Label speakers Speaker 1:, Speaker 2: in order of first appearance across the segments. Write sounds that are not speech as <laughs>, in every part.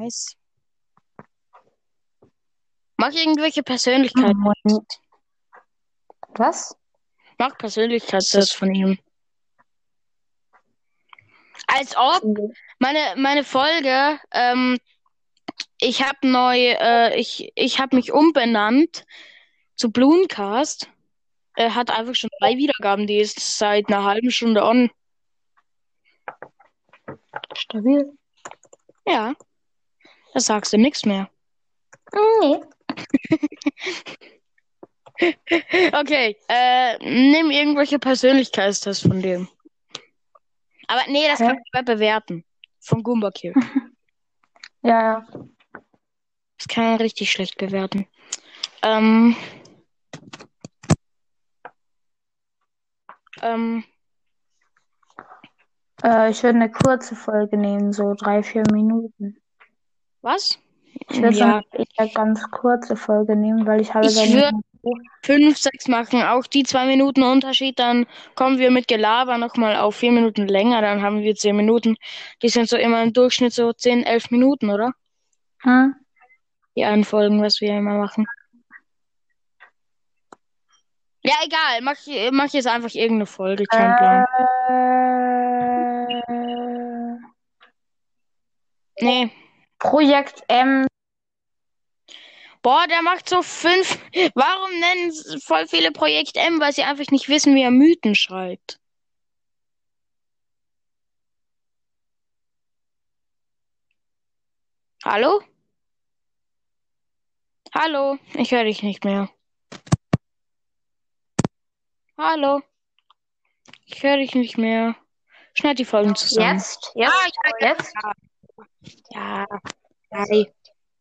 Speaker 1: Nice. Mag irgendwelche Persönlichkeiten.
Speaker 2: Moin. Was?
Speaker 1: Mag Persönlichkeitstests von ihm. Als ob meine, meine Folge, ähm, ich habe neu, äh, ich, ich habe mich umbenannt zu Blooncast. Er hat einfach schon drei Wiedergaben, die ist seit einer halben Stunde on.
Speaker 2: Stabil.
Speaker 1: Ja. Sagst du nichts mehr.
Speaker 2: Nee. <laughs>
Speaker 1: Okay, äh, nimm irgendwelche Persönlichkeitstests von dem. Aber nee, das
Speaker 2: Hä?
Speaker 1: kann ich bewerten. Von Goomba Kill. <laughs>
Speaker 2: Ja, ja.
Speaker 1: Das kann man richtig schlecht bewerten. Ähm. Ähm,
Speaker 2: Äh, ich würde eine kurze Folge nehmen, so drei, vier Minuten.
Speaker 1: Was?
Speaker 2: Ich würde
Speaker 1: Ja,
Speaker 2: eine ganz kurze Folge nehmen, weil ich habe
Speaker 1: Ich
Speaker 2: dann
Speaker 1: würd- fünf, sechs machen. Auch die zwei Minuten Unterschied, dann kommen wir mit Gelaber nochmal auf vier Minuten länger, dann haben wir zehn Minuten. Die sind so immer im Durchschnitt so zehn, elf Minuten, oder?
Speaker 2: Hm?
Speaker 1: Die einen Folgen, was wir immer machen. Ja, egal. Mach, mach jetzt einfach irgendeine Folge. Kein Plan.
Speaker 2: Äh,
Speaker 1: Nee.
Speaker 2: Projekt M.
Speaker 1: Boah, der macht so fünf. Warum nennen voll viele Projekt M? Weil sie einfach nicht wissen, wie er Mythen schreibt. Hallo? Hallo? Ich höre dich nicht mehr. Hallo? Ich höre dich nicht mehr. Schneid die Folgen zusammen.
Speaker 2: Jetzt? Jetzt?
Speaker 1: Ah, ja,
Speaker 2: Jetzt?
Speaker 1: Ja. Hi.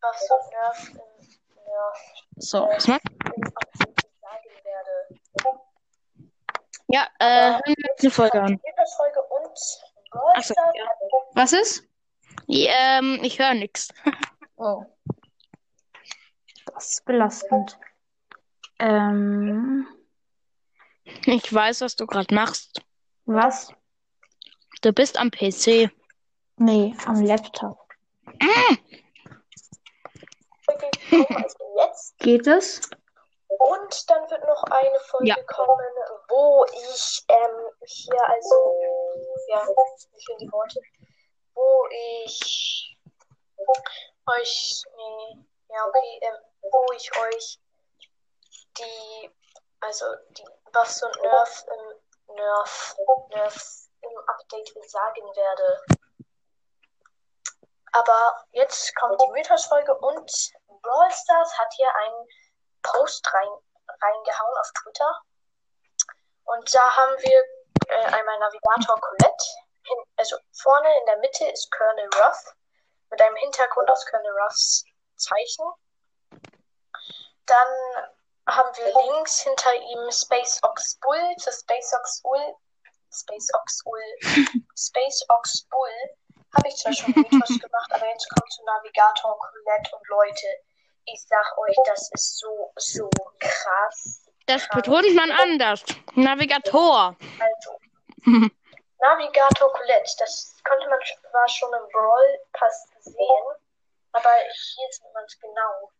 Speaker 3: was so Nerv im Nerv
Speaker 1: So, was macht? Ja, äh, hören wir eine Folge an.
Speaker 3: Folge und
Speaker 1: Ach so,
Speaker 3: Brawl
Speaker 1: ja.
Speaker 2: Was ist?
Speaker 1: Ja, ähm, ich höre nichts. <laughs>
Speaker 2: Oh. Das ist belastend. Ähm,
Speaker 1: Ich weiß, was du gerade machst.
Speaker 2: was?
Speaker 1: Du bist am PC.
Speaker 2: Nee, am Laptop.
Speaker 3: Also jetzt.
Speaker 2: Geht es?
Speaker 3: Und dann wird noch eine Folge
Speaker 1: Ja.
Speaker 3: kommen, wo ich ähm, hier also, ja, wie sind die Worte? Wo ich euch, nee, ja, okay, ähm, wo ich euch die, also die Buffs und Nerf im Nerf, Nerfs im Update sagen werde. Aber jetzt kommt die Mythos-Folge und Brawl Stars hat hier einen Post rein, reingehauen auf Twitter. Und da haben wir äh, einmal Navigator Colette. Hin, also vorne in der Mitte ist Colonel Ruff mit einem Hintergrund aus Colonel Ruffs Zeichen. Dann haben wir links hinter ihm Space Ox Bull. Für Space Ox Bull, Space Ox Bull, <laughs> Space Ox Bull habe ich zwar schon Mythos gemacht, aber jetzt kommt zu Navigator Colette und Leute, ich sag euch, das ist so, so krass.
Speaker 1: Das betont man anders. Navigator.
Speaker 3: Also, Navigator Colette, das konnte man sch- war schon im Brawl Pass sehen, aber hier sieht man es genau.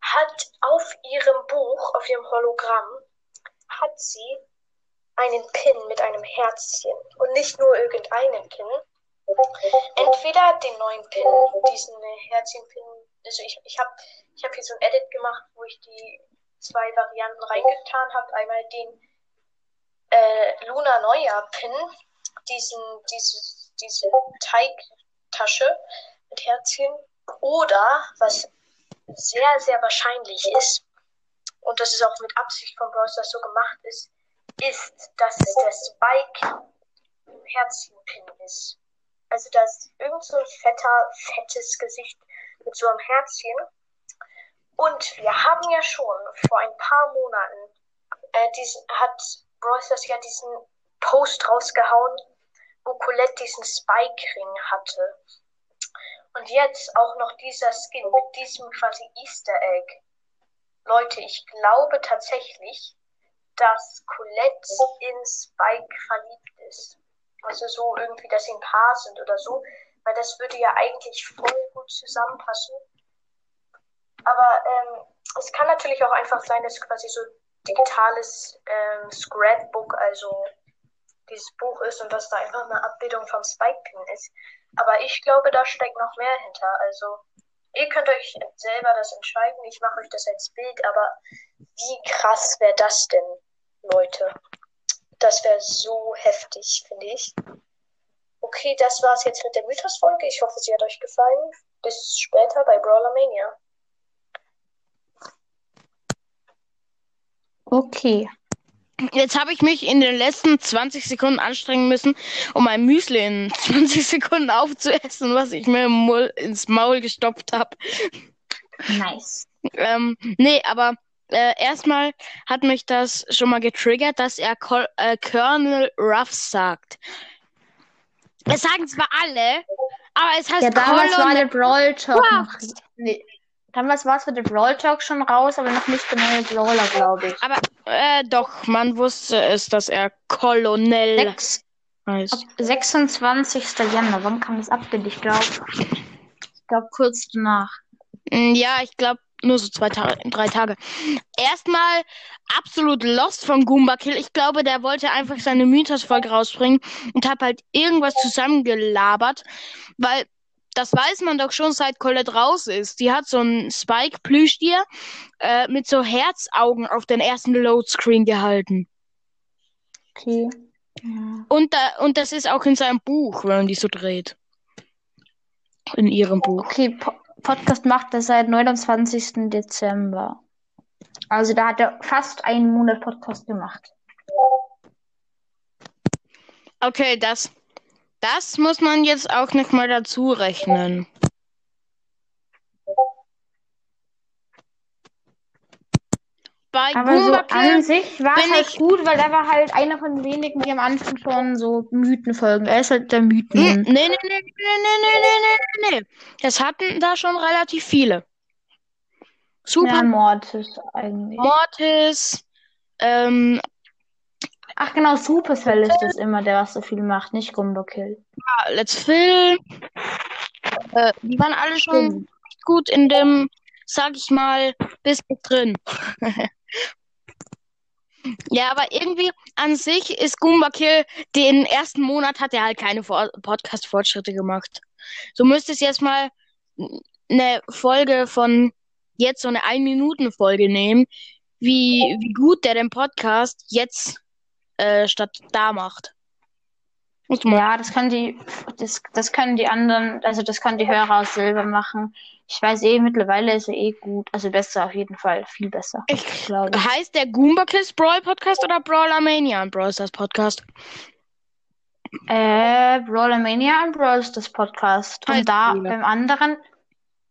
Speaker 3: Hat auf ihrem Buch, auf ihrem Hologramm, hat sie einen Pin mit einem Herzchen und nicht nur irgendeinen Pin. Entweder den neuen Pin, diesen Herzchen-Pin, also ich, ich habe ich hab hier so ein Edit gemacht, wo ich die zwei Varianten reingetan habe. Einmal den äh, Luna Neujahr Pin, diesen, dieses, diese Teigtasche mit Herzchen. Oder, was sehr, sehr wahrscheinlich ist, und das ist auch mit Absicht von Brawl so gemacht ist, ist, dass es der Spike Herzchen-Pin ist. Also da ist irgend so ein fetter, fettes Gesicht mit so einem Herzchen. Und wir haben ja schon vor ein paar Monaten äh, diesen, hat Brawl Stars ja diesen Post rausgehauen, wo Colette diesen Spike-Ring hatte. Und jetzt auch noch dieser Skin mit diesem quasi Easter Egg. Leute, ich glaube tatsächlich, dass Colette in Spike verliebt ist. Also so irgendwie, dass sie ein Paar sind oder so. weil das würde ja eigentlich voll gut zusammenpassen. Aber ähm, es kann natürlich auch einfach sein, dass quasi so digitales ähm, Scrapbook, also dieses Buch ist und dass da einfach eine Abbildung vom Spike-Pin ist. Aber ich glaube, da steckt noch mehr hinter. Also ihr könnt euch selber das entscheiden. Ich mache euch das als Bild, aber wie krass wäre das denn, Leute? Das wäre so heftig, finde ich. Okay, das war's jetzt mit der Mythos-Folge. Ich hoffe, sie hat euch gefallen. Bis später bei Brawler Mania.
Speaker 2: Okay.
Speaker 1: Jetzt habe ich mich in den letzten 20 Sekunden anstrengen müssen, um ein Müsli in <laughs> 20 Sekunden aufzuessen, was ich mir ins Maul gestopft habe.
Speaker 2: Nice.
Speaker 1: Ähm, nee, aber äh, erstmal hat mich das schon mal getriggert, dass er Col äh, Colonel Ruff sagt. Es sagen zwar alle, aber es heißt
Speaker 2: Ja, damals war der
Speaker 1: Colonel
Speaker 2: Brawl Talk noch. Nee, damals war es für den Brawl Talk schon raus, aber noch nicht der neue Brawler, glaube ich.
Speaker 1: Aber äh, doch, man wusste es, dass er Colonel
Speaker 2: Sechs,
Speaker 1: heißt.
Speaker 2: ab 26. Januar. Wann kam das Update? Ich glaube, ich glaube kurz danach.
Speaker 1: Mm, Ja, ich glaube nur so zwei Tage, drei Tage. Erstmal absolut lost von Goomba Kill. Ich glaube, der wollte einfach seine Mythos-Folge rausbringen und hat halt irgendwas zusammengelabert, weil das weiß man doch schon seit Colette raus ist. Die hat so ein Spike-Plüschtier äh, mit so Herzaugen auf den ersten Loadscreen gehalten.
Speaker 2: Okay. Ja.
Speaker 1: Und, da, und das ist auch in seinem Buch, wenn man die so dreht. In ihrem Buch.
Speaker 2: Okay, po Podcast macht er seit 29. Dezember. Also da hat er fast einen Monat Podcast gemacht.
Speaker 1: Okay, das, das muss man jetzt auch noch mal dazu rechnen. Bei
Speaker 2: Aber so
Speaker 1: Goomba Kill,
Speaker 2: an sich war es halt
Speaker 1: ich-
Speaker 2: gut, weil er war halt einer von wenigen, die am Anfang schon so Mythen folgen. Er ist halt der
Speaker 1: Hm,
Speaker 2: Mythen.
Speaker 1: nee, nee, nee, nee, nee, nee, nee, nee, nee. Das hatten da schon relativ viele. Super
Speaker 2: Ja, Mortis eigentlich.
Speaker 1: Mortis, ähm,
Speaker 2: Ach genau, Supercell ist das immer, der was so viel macht, nicht Gumbokill.
Speaker 1: Let's Phil, äh, die waren alle schon
Speaker 2: Stimmt.
Speaker 1: gut in dem, sag ich mal, bis mit drin. Ja, aber irgendwie an sich ist Goomba Kill, den ersten Monat hat er halt keine Podcast-Fortschritte gemacht. So müsste es jetzt mal eine Folge von jetzt so eine Ein-Minuten-Folge nehmen, wie, wie gut der den Podcast jetzt äh, statt da macht.
Speaker 2: Ja, das können die, das, das können die anderen, also das können die Hörer selber machen. Ich weiß eh, mittlerweile ist er eh gut. Also besser auf jeden Fall, viel besser.
Speaker 1: Ich
Speaker 2: glaube.
Speaker 1: Heißt der Goomba Kills Brawl Podcast oder Brawler Mania Brawl Stars Podcast?
Speaker 2: Äh, Brawler Mania und Brawl ist das Podcast.
Speaker 1: Heißt
Speaker 2: Und da
Speaker 1: wieder.
Speaker 2: beim anderen,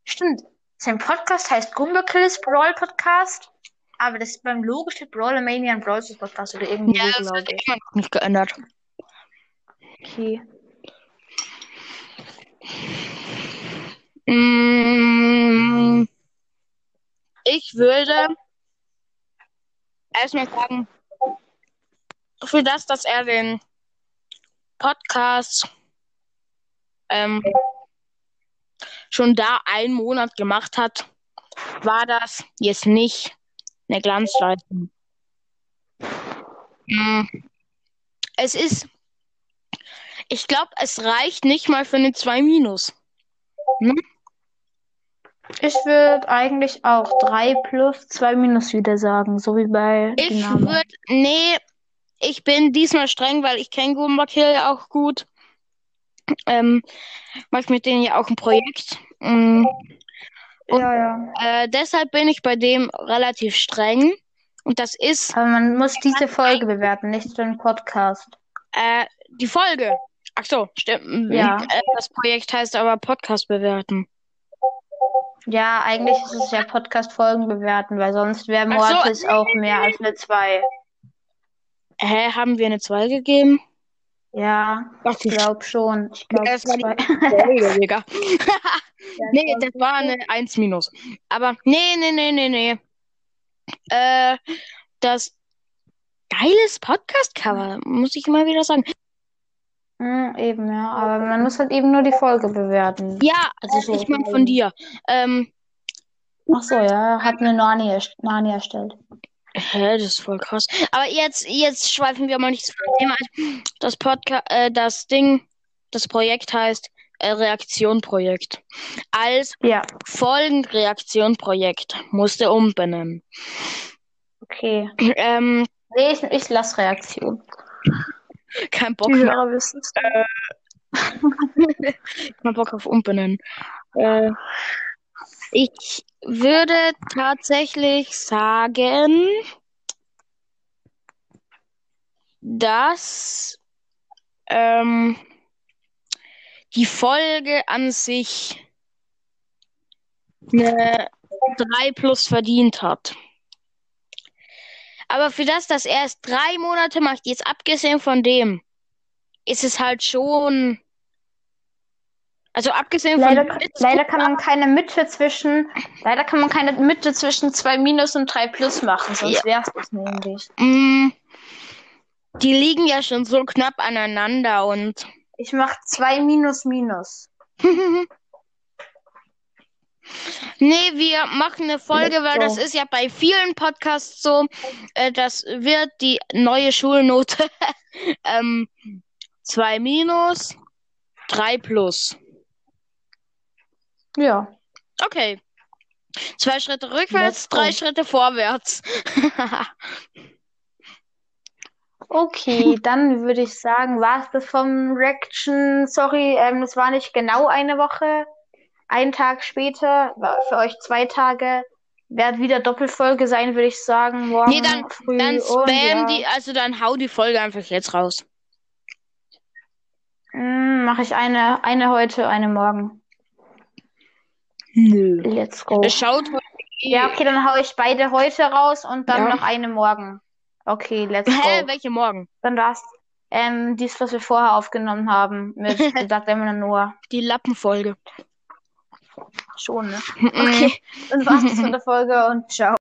Speaker 2: stimmt, sein Podcast heißt Gumberkills Brawl Podcast, aber das beim Logo steht Brawler Mania und Brawl ist das Podcast oder irgendwie
Speaker 1: Ja, das hat immer noch nicht geändert.
Speaker 2: Okay.
Speaker 1: Mm, Ich würde erstmal sagen, für das, dass er den Podcast ähm, schon da einen Monat gemacht hat, war das jetzt nicht eine Glanzleistung. Mm, Es ist, ich glaube, es reicht nicht mal für eine 2 Minus.
Speaker 2: Ich würde eigentlich auch 3 plus 2 minus wieder sagen, so wie bei
Speaker 1: Ich würde, nee, ich bin diesmal streng, weil ich kenne Goomba Kill auch gut. Ähm, mach mit denen ja auch ein Projekt. Mm,
Speaker 2: Ja, ja.
Speaker 1: äh, deshalb bin ich bei dem relativ streng. Und das ist
Speaker 2: Aber man muss diese Folge bewerten, nicht den Podcast.
Speaker 1: äh, die Folge. Ach so, stimmt.
Speaker 2: Ja.
Speaker 1: Äh, das Projekt heißt aber Podcast bewerten.
Speaker 2: Ja, eigentlich ist es ja Podcast-Folgen bewerten, weil sonst wäre
Speaker 1: Ach so,
Speaker 2: Mortis auch mehr als eine 2.
Speaker 1: Hä, haben wir eine 2 gegeben?
Speaker 2: Ja,
Speaker 1: Ach,
Speaker 2: ich glaube schon. Ich glaube
Speaker 1: das war die
Speaker 2: 2.
Speaker 1: Folge, Digga. <laughs> <laughs> Nee, das war eine 1 minus. Aber nee, nee, nee, nee, nee. Äh, das geiles Podcast-Cover, muss ich immer wieder sagen.
Speaker 2: Hm, eben, ja. Aber man muss halt eben nur die Folge bewerten.
Speaker 1: Ja,
Speaker 2: Also so.
Speaker 1: ich meine von dir. Ähm,
Speaker 2: Ach so, ja. Hat eine Nani, Nani erstellt.
Speaker 1: hä, das ist voll krass. Aber jetzt, jetzt schweifen wir mal nicht zu dem Thema ein. Das Podcast, äh, das Ding, das Projekt heißt äh, Reaktion-Projekt. Als
Speaker 2: Ja,
Speaker 1: Folgenreaktion-Projekt musste umbenennen.
Speaker 2: okay.
Speaker 1: Ähm,
Speaker 2: Nee, ich, ich lasse Reaktion.
Speaker 1: Kein Bock
Speaker 2: Die. Hörer wissen es.
Speaker 1: Kein Bock auf umbenennen. Äh, ich würde tatsächlich sagen, dass ähm, die Folge an sich eine 3 plus verdient hat. Aber für das, dass er erst drei Monate macht, jetzt abgesehen von dem, ist es halt schon. Also abgesehen
Speaker 2: Leider,
Speaker 1: von
Speaker 2: leider kann man keine Mitte zwischen, leider kann man keine Mitte zwischen 2 Minus und 3 Plus machen, sonst
Speaker 1: Ja.
Speaker 2: wär's das nämlich.
Speaker 1: Mm, die liegen ja schon so knapp aneinander und
Speaker 2: Ich mach 2 Minus Minus. <laughs>
Speaker 1: nee, wir machen eine Folge,
Speaker 2: Let's
Speaker 1: weil
Speaker 2: go.
Speaker 1: das ist ja bei vielen Podcasts so, äh, das wird die neue Schulnote <laughs> ähm, 2 minus, 3 plus.
Speaker 2: Ja.
Speaker 1: Okay. Zwei Schritte rückwärts,
Speaker 2: Let's go.
Speaker 1: drei Schritte vorwärts. <laughs>
Speaker 2: Okay, dann würde ich sagen, war es das vom Reaction. Sorry, ähm, es war nicht genau eine Woche. Ein Tag später, für euch zwei Tage. Wird wieder Doppelfolge sein, würde ich sagen. Morgen
Speaker 1: Nee, dann-
Speaker 2: früh
Speaker 1: Dann
Speaker 2: und
Speaker 1: spam
Speaker 2: ja.
Speaker 1: die, also dann hau die Folge einfach jetzt raus.
Speaker 2: Mm, Mache ich eine, eine heute, eine morgen.
Speaker 1: Nö.
Speaker 2: Let's go.
Speaker 1: Schaut
Speaker 2: Ja, okay, dann hau ich beide heute raus und dann
Speaker 1: Ja.
Speaker 2: noch eine morgen. Okay, let's
Speaker 1: Hä,
Speaker 2: go.
Speaker 1: welche morgen?
Speaker 2: Dann war's. Ähm, dies, was wir vorher aufgenommen haben, mit sagt immer Noah.
Speaker 1: Die Lappenfolge.
Speaker 2: Schon, ne? <laughs>
Speaker 1: Okay.
Speaker 2: Dann war's das <laughs> von der Folge und ciao.